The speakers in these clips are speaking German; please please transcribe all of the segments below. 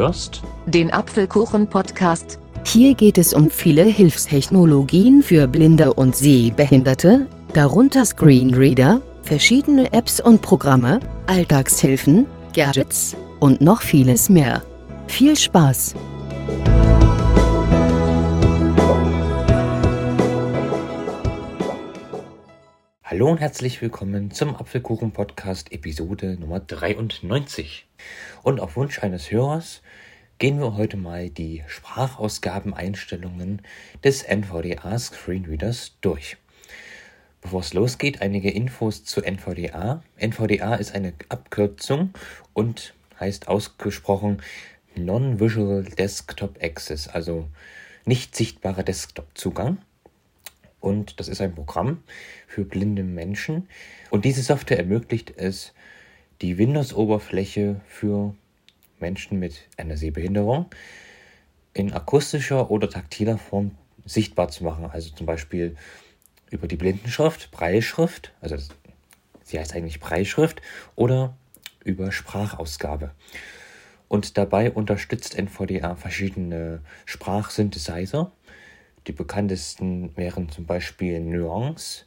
hörst den Apfelkuchen-Podcast. Hier geht es um viele Hilfstechnologien für Blinde und Sehbehinderte, darunter Screenreader, verschiedene Apps und Programme, Alltagshilfen, Gadgets und noch vieles mehr. Viel Spaß! Hallo und herzlich willkommen zum Apfelkuchen-Podcast Episode Nummer 93. Und auf Wunsch eines Hörers gehen wir heute mal die Sprachausgabeneinstellungen des NVDA Screenreaders durch. Bevor es losgeht, einige Infos zu NVDA. NVDA ist eine Abkürzung und heißt ausgesprochen Non-Visual Desktop Access, also nicht sichtbarer Desktop-Zugang. Und das ist ein Programm für blinde Menschen. Und diese Software ermöglicht es, die Windows-Oberfläche für Menschen mit einer Sehbehinderung in akustischer oder taktiler Form sichtbar zu machen. Also zum Beispiel über die Blindenschrift, Breilschrift, also sie heißt eigentlich Breilschrift, oder über Sprachausgabe. Und dabei unterstützt NVDA verschiedene Sprachsynthesizer. Die bekanntesten wären zum Beispiel Nuance,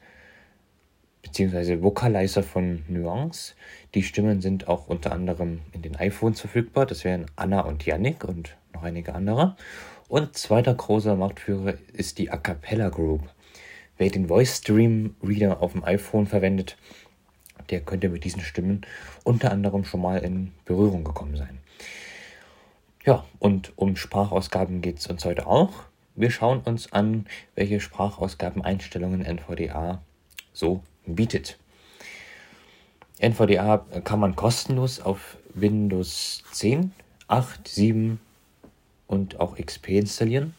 beziehungsweise Vocalizer von Nuance. Die Stimmen sind auch unter anderem in den iPhones verfügbar. Das wären Anna und Yannick und noch einige andere. Und zweiter großer Marktführer ist die A Cappella Group. Wer den Voice Stream Reader auf dem iPhone verwendet, der könnte mit diesen Stimmen unter anderem schon mal in Berührung gekommen sein. Ja, und um Sprachausgaben geht es uns heute auch. Wir schauen uns an, welche Sprachausgabeneinstellungen NVDA so bietet. NVDA kann man kostenlos auf Windows 10, 8, 7 und auch XP installieren.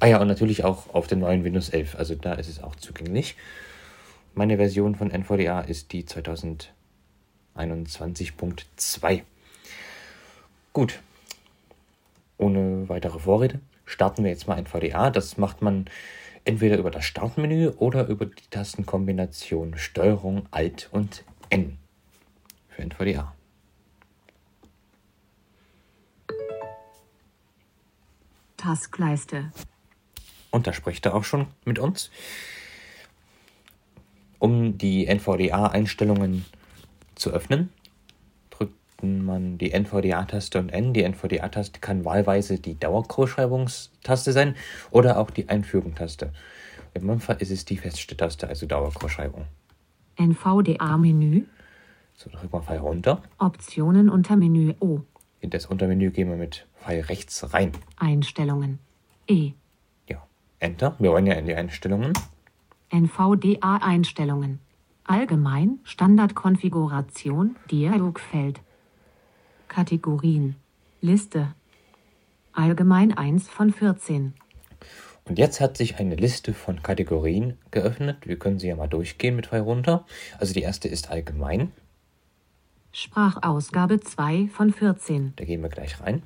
Ah ja, und natürlich auch auf den neuen Windows 11, also da ist es auch zugänglich. Meine Version von NVDA ist die 2021.2. Gut, ohne weitere Vorrede starten wir jetzt mal NVDA. Das macht man entweder über das Startmenü oder über die Tastenkombination Steuerung Alt und N für NVDA. Taskleiste. Und da spricht er auch schon mit uns. Um die NVDA-Einstellungen zu öffnen, man die NVDA-Taste und N. Die NVDA-Taste kann wahlweise die Dauergroßschreibungstaste sein oder auch die Einführung-Taste. In meinem Fall ist es die feste Taste, also Dauergroßschreibung. NVDA-Menü. So, drücken wir Pfeil runter. Optionen unter Menü O. In das Untermenü gehen wir mit Pfeil rechts rein. Einstellungen. E. Ja, Enter. Wir wollen ja in die Einstellungen. NVDA-Einstellungen. Allgemein, Standardkonfiguration, Dialogfeld. Kategorien. Liste. Allgemein 1 von 14. Und jetzt hat sich eine Liste von Kategorien geöffnet. Wir können sie ja mal durchgehen mit zwei runter. Also die erste ist allgemein. Sprachausgabe 2 von 14. Da gehen wir gleich rein.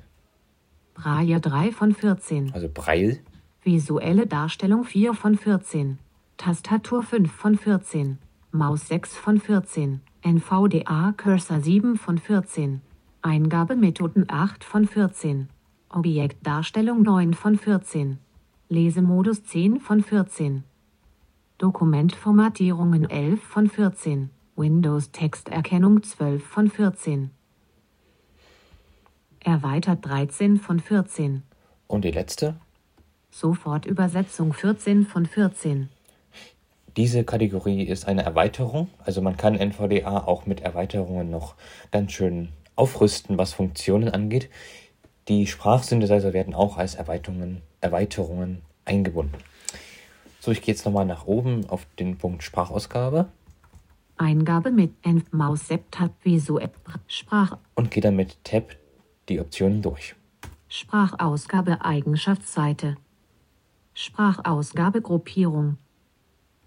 Braille 3 von 14. Also Braille. Visuelle Darstellung 4 von 14. Tastatur 5 von 14. Maus 6 von 14. NVDA Cursor 7 von 14. Eingabemethoden 8 von 14. Objektdarstellung 9 von 14. Lesemodus 10 von 14. Dokumentformatierungen 11 von 14. Windows Texterkennung 12 von 14. Erweitert 13 von 14. Und die letzte? Sofortübersetzung 14 von 14. Diese Kategorie ist eine Erweiterung, also man kann NVDA auch mit Erweiterungen noch ganz schön aufrüsten, was Funktionen angeht. Die Sprachsynthesizer werden auch als Erweiterungen, Erweiterungen eingebunden. So, ich gehe jetzt nochmal nach oben auf den Punkt Sprachausgabe. Eingabe mit Env Maus Tab Visuell Sprach und gehe dann mit Tab die Optionen durch. Sprachausgabe Eigenschaftsseite. Sprachausgabe Gruppierung.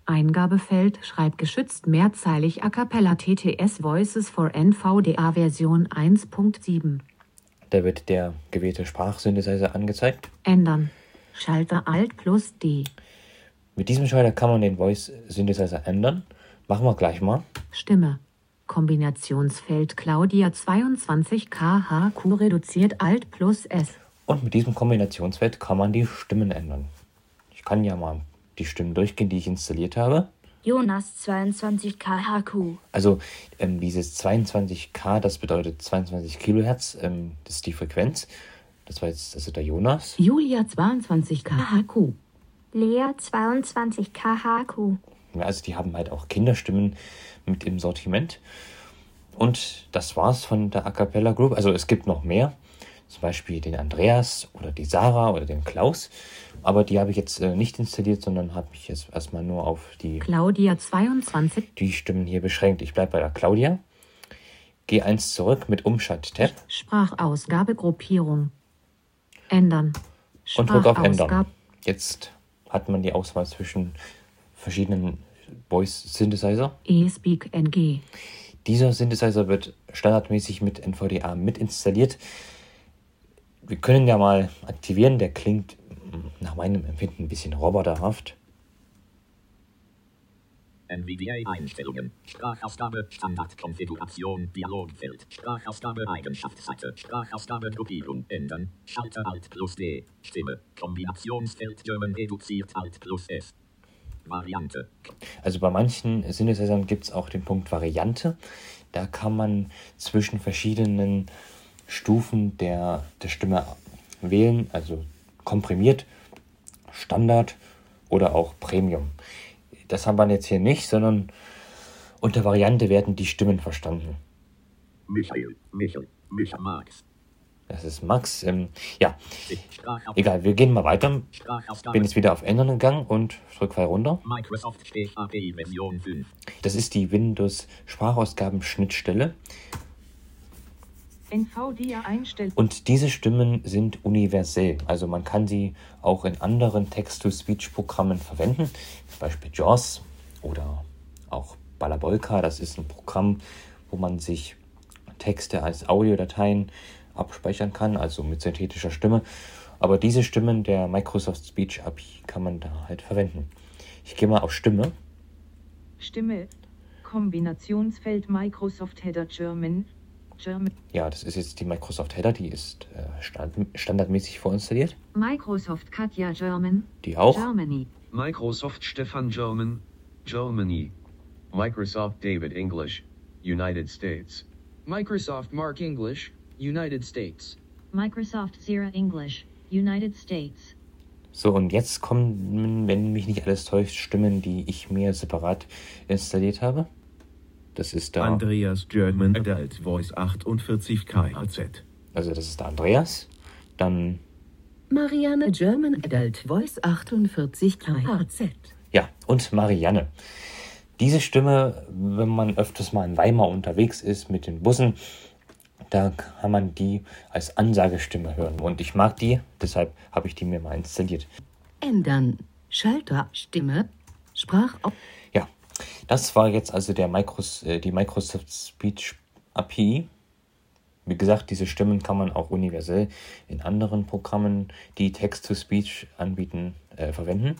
Eingabefeld schreibgeschützt mehrzeilig A cappella TTS Voices for NVDA Version 1.7. Da wird der gewählte Sprachsynthesizer angezeigt. Ändern. Schalter Alt plus D. Mit diesem Schalter kann man den Voice Synthesizer ändern. Machen wir gleich mal. Stimme. Kombinationsfeld Claudia 22 KHQ reduziert Alt plus S. Und mit diesem Kombinationsfeld kann man die Stimmen ändern. Ich kann ja mal die Stimmen durchgehen, die ich installiert habe. Jonas 22 KHQ. Also ähm, dieses 22K, das bedeutet 22 Kilohertz, ähm, das ist die Frequenz. Das war jetzt also der Jonas. Julia 22 KHQ. Lea 22 KHQ. Also die haben halt auch Kinderstimmen mit im Sortiment. Und das war's von der A Cappella Group. Also es gibt noch mehr. Zum Beispiel den Andreas oder die Sarah oder den Klaus. Aber die habe ich jetzt äh, nicht installiert, sondern habe mich jetzt erstmal nur auf die, Claudia 22. die Stimmen hier beschränkt. Ich bleibe bei der Claudia. Gehe eins zurück mit Umschalt-Tab Sprachausgabegruppierung. Ändern. und drücke auf Ändern. Jetzt hat man die Auswahl zwischen verschiedenen Voice Synthesizer. eSpeak NG. Dieser Synthesizer wird standardmäßig mit NVDA mit installiert. Wir können ja mal aktivieren. Der klingt nach meinem Empfinden ein bisschen roboterhaft. NVDA-Einstellungen. Sprachausgabe, Standardkonfiguration, Dialogfeld, Sprachausgabe, Eigenschaftsseite, Sprachausgabe, Gruppierung, ändern, Schalter Alt plus D, Stimme, Kombinationsfeld German reduziert Alt plus S. Variante, Also bei manchen Synthesizern gibt es auch den Punkt Variante. Da kann man zwischen verschiedenen Stufen der, der Stimme wählen, also komprimiert, Standard oder auch Premium. Das haben wir jetzt hier nicht, sondern unter Variante werden die Stimmen verstanden. Michael, Michael, Michael Marx. Das ist Max. Ähm, ja, egal, wir gehen mal weiter. Bin jetzt wieder auf Ändern gegangen und drücke Pfeil runter. Microsoft API Version 5. Das ist die Windows Sprachausgaben-Schnittstelle. NVDA-Einstellung. Und diese Stimmen sind universell. Also man kann sie auch in anderen Text-to-Speech-Programmen verwenden. Zum Beispiel JAWS oder auch Balabolka. Das ist ein Programm, wo man sich Texte als Audiodateien abspeichern kann, also mit synthetischer Stimme. Aber diese Stimmen der Microsoft Speech API kann man da halt verwenden. Ich gehe mal auf Stimme. Stimme. Kombinationsfeld Microsoft Header German. Ja, das ist jetzt die Microsoft Header, die ist äh, stand standardmäßig vorinstalliert. Microsoft Katja German. Die auch. Germany. Microsoft Stefan German, Germany. Microsoft David English, United States. Microsoft Mark English, United States. Microsoft Zira English, United States. So, und jetzt kommen, wenn mich nicht alles täuscht, Stimmen, die ich mir separat installiert habe. Das ist da, Andreas German Adult Voice 48 KHZ. also das ist der Andreas. Dann, Marianne German Adult Voice 48 KHZ. ja, und Marianne. Diese Stimme, wenn man öfters mal in Weimar unterwegs ist mit den Bussen, da kann man die als Ansagestimme hören. Und ich mag die, deshalb habe ich die mir mal installiert. Ändern. Schalter. Stimme. Sprach. Ja, das war jetzt also der Micros, äh, die Microsoft Speech API. Wie gesagt, diese Stimmen kann man auch universell in anderen Programmen, die Text-to-Speech anbieten, äh, verwenden.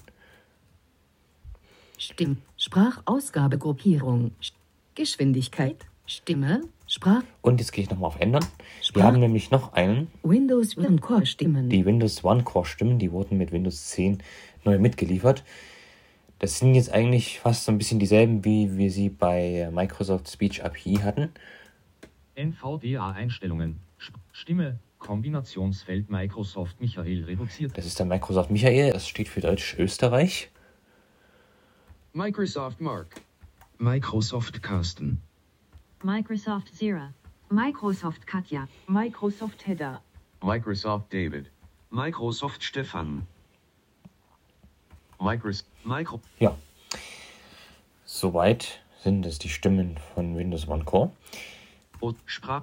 Stimm. Sprachausgabegruppierung. Sch- Geschwindigkeit. Stimme. Sprach. Und jetzt gehe ich nochmal auf Ändern. Wir Sprach- haben nämlich noch einen, Windows One Core Stimmen. die Windows One Core Stimmen, die wurden mit Windows 10 neu mitgeliefert. Das sind jetzt eigentlich fast so ein bisschen dieselben, wie wir sie bei Microsoft Speech API hatten. NVDA-Einstellungen. Stimme. Kombinationsfeld Microsoft Michael reduziert. Das ist der Microsoft Michael, das steht für Deutsch Österreich. Microsoft Mark. Microsoft Carsten. Microsoft Zira. Microsoft Katja. Microsoft Header. Microsoft David. Microsoft Stefan. Micros Micro Ja. Soweit sind es die Stimmen von Windows One Core.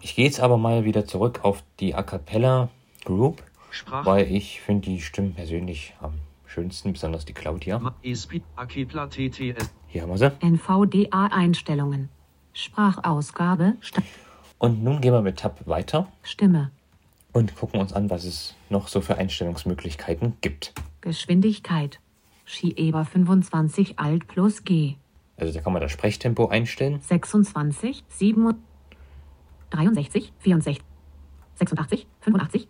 Ich gehe jetzt aber mal wieder zurück auf die A Cappella Group, Sprach weil ich finde die Stimmen persönlich am schönsten, besonders die Claudia. TTS Hier haben wir sie. NVDA-Einstellungen. Sprachausgabe. Und nun gehen wir mit Tab weiter Stimme. und gucken uns an, was es noch so für Einstellungsmöglichkeiten gibt. Geschwindigkeit. Schieber 25 Alt plus G. Also da kann man das Sprechtempo einstellen. 26, 7, 63, 64, 86, 85,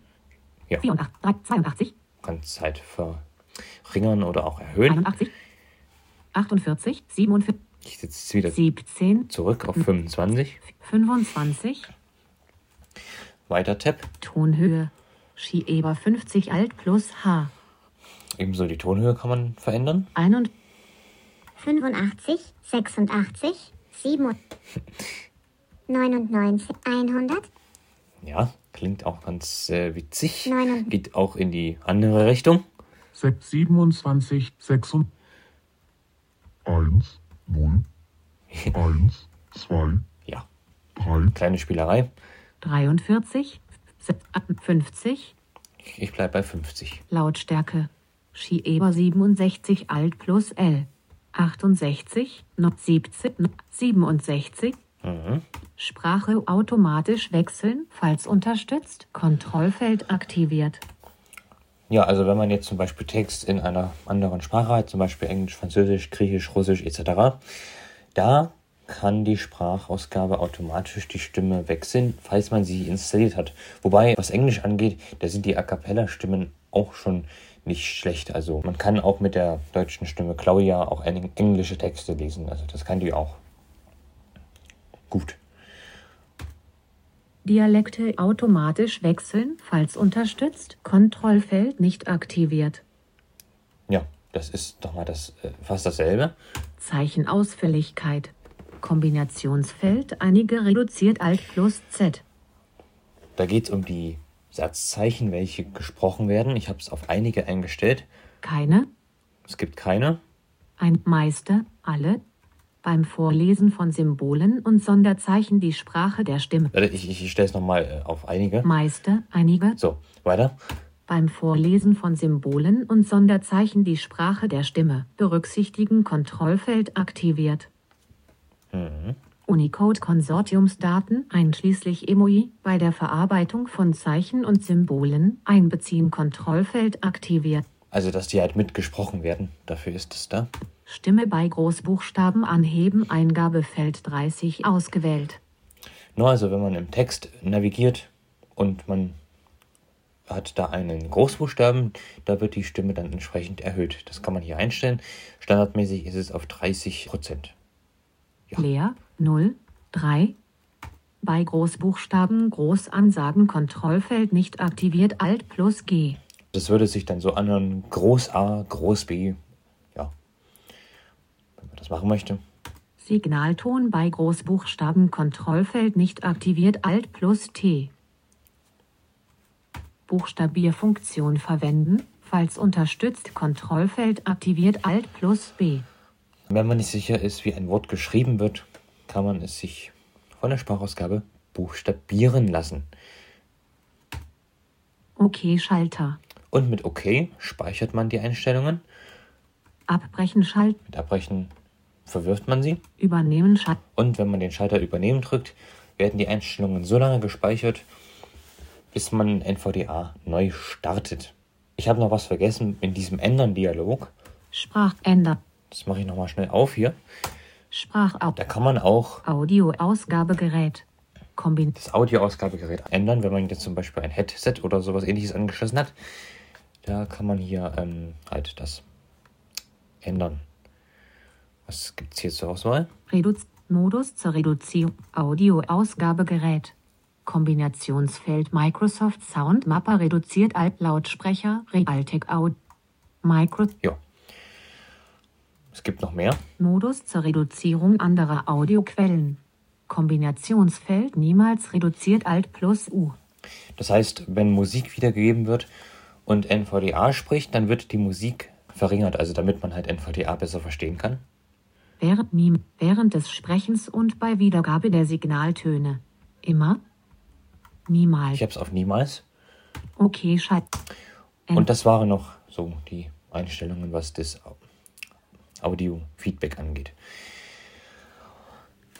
Ja. 84, 82, Kann halt verringern oder auch erhöhen. 81, 48, 47, Ich sitze wieder 17, zurück auf 25. 25, Weiter Tab. Tonhöhe, Schieber 50 Alt plus H, Ebenso die Tonhöhe kann man verändern. 81, 85, 86, 7, 99, 100, Ja, klingt auch ganz äh, witzig. Neun- Geht auch in die andere Richtung. 6, 27, 6 und 1, 0, 1, 2, Ja, 3, kleine Spielerei. 43, 50, Ich bleibe bei 50. Lautstärke, Schieber 67 Alt plus L, 68, noch 17, noch 67, Mhm. Sprache automatisch wechseln, falls unterstützt, Kontrollfeld aktiviert. Ja, also wenn man jetzt zum Beispiel Text in einer anderen Sprache hat, zum Beispiel Englisch, Französisch, Griechisch, Russisch etc., da kann die Sprachausgabe automatisch die Stimme wechseln, falls man sie installiert hat. Wobei, was Englisch angeht, da sind die A Cappella-Stimmen auch schon nicht schlecht. Also man kann auch mit der deutschen Stimme Claudia auch eng- englische Texte lesen. Also das kann die auch. Gut. Dialekte automatisch wechseln, falls unterstützt, Kontrollfeld nicht aktiviert. Ja, das ist doch mal das, äh, fast dasselbe. Zeichenausfälligkeit. Kombinationsfeld einige reduziert Alt plus Z. Da geht es um die Satzzeichen, welche gesprochen werden. Ich habe es auf einige eingestellt. Keine, Es gibt keine. ein Meister, alle. Beim Vorlesen von Symbolen und Sonderzeichen die Sprache der Stimme. Ich, ich stelle es nochmal äh, auf einige. Meister, einige. So, weiter. Beim Vorlesen von Symbolen und Sonderzeichen die Sprache der Stimme. Berücksichtigen Kontrollfeld aktiviert. Mhm. Unicode-Konsortiumsdaten einschließlich Emoji bei der Verarbeitung von Zeichen und Symbolen einbeziehen Kontrollfeld aktiviert. Also, dass die halt mitgesprochen werden. Dafür ist es da. Stimme bei Großbuchstaben anheben Eingabefeld 30 ausgewählt. Nur also, wenn man im Text navigiert und man hat da einen Großbuchstaben, da wird die Stimme dann entsprechend erhöht. Das kann man hier einstellen. Standardmäßig ist es auf 30 Prozent. Leer 0 3 bei Großbuchstaben Großansagen Kontrollfeld nicht aktiviert Alt plus G. Das würde sich dann so anhören, Groß A, Groß B. Ja. Wenn man das machen möchte. Signalton bei Großbuchstaben Kontrollfeld nicht aktiviert Alt plus T. Buchstabierfunktion verwenden, falls unterstützt Kontrollfeld aktiviert Alt plus B. Wenn man nicht sicher ist, wie ein Wort geschrieben wird, kann man es sich von der Sprachausgabe buchstabieren lassen. OK Schalter. Und mit OK speichert man die Einstellungen. Abbrechen Schalt. Mit Abbrechen verwirft man sie. Übernehmen Schalt. Und wenn man den Schalter Übernehmen drückt, werden die Einstellungen so lange gespeichert, bis man NVDA neu startet. Ich habe noch was vergessen in diesem Ändern-Dialog. Sprachänder. Das mache ich nochmal schnell auf hier. Sprachau. Da kann man auch Audioausgabegerät. Kombin das Audioausgabegerät ändern, wenn man jetzt zum Beispiel ein Headset oder sowas ähnliches angeschlossen hat. Da kann man hier ähm, halt das ändern. Was gibt es hier zur Auswahl? Reduz Modus zur Reduzierung. Audioausgabegerät. Kombinationsfeld Microsoft Sound Mapper reduziert Alt Lautsprecher Realtek Aud Micro Ja. Es gibt noch mehr. Modus zur Reduzierung anderer Audioquellen. Kombinationsfeld niemals reduziert Alt plus U. Das heißt, wenn Musik wiedergegeben wird und NVDA spricht, dann wird die Musik verringert, also damit man halt NVDA besser verstehen kann. Während, während des Sprechens und bei Wiedergabe der Signaltöne. Immer. Niemals. Ich habe es auf niemals. Okay, Schalt. Und das waren noch so die Einstellungen, was das Audio-Feedback angeht.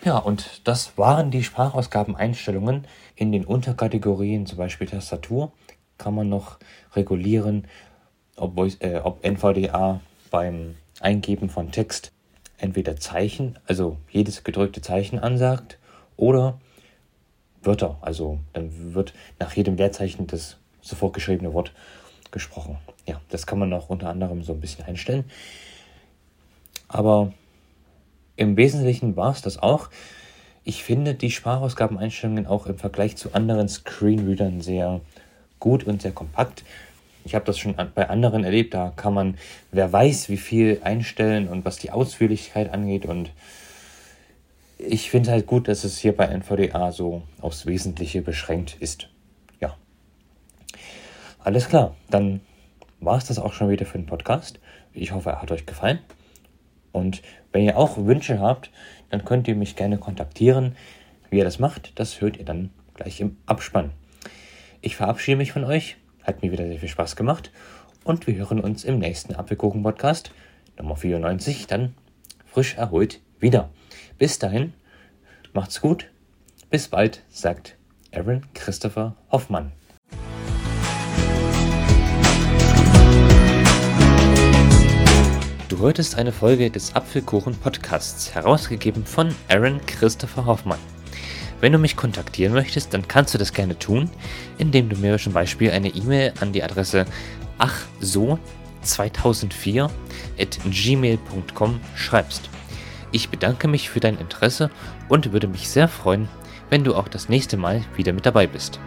Ja, und das waren die Sprachausgabeneinstellungen. In den Unterkategorien, zum Beispiel Tastatur, kann man noch regulieren, ob, äh, ob NVDA beim Eingeben von Text entweder Zeichen, also jedes gedrückte Zeichen ansagt, oder Wörter. Also dann wird nach jedem Leerzeichen das sofort geschriebene Wort gesprochen. Ja, das kann man auch unter anderem so ein bisschen einstellen. Aber im Wesentlichen war es das auch. Ich finde die Sprachausgabeneinstellungen auch im Vergleich zu anderen Screenreadern sehr gut und sehr kompakt. Ich habe das schon bei anderen erlebt, da kann man, wer weiß, wie viel einstellen und was die Ausführlichkeit angeht. Und ich finde halt gut, dass es hier bei NVDA so aufs Wesentliche beschränkt ist. Ja. Alles klar, dann war es das auch schon wieder für den Podcast. Ich hoffe, er hat euch gefallen. Und wenn ihr auch Wünsche habt, dann könnt ihr mich gerne kontaktieren. Wie ihr das macht, das hört ihr dann gleich im Abspann. Ich verabschiede mich von euch. Hat mir wieder sehr viel Spaß gemacht. Und wir hören uns im nächsten Apfelkuchen-Podcast, Nummer 94, dann frisch erholt wieder. Bis dahin, macht's gut. Bis bald, sagt Aaron Christopher Hoffmann. Du hörtest eine Folge des Apfelkuchen Podcasts, herausgegeben von Aaron Christopher Hoffmann. Wenn du mich kontaktieren möchtest, dann kannst du das gerne tun, indem du mir zum Beispiel eine E-Mail an die Adresse achso2004 at gmail.com schreibst. Ich bedanke mich für dein Interesse und würde mich sehr freuen, wenn du auch das nächste Mal wieder mit dabei bist.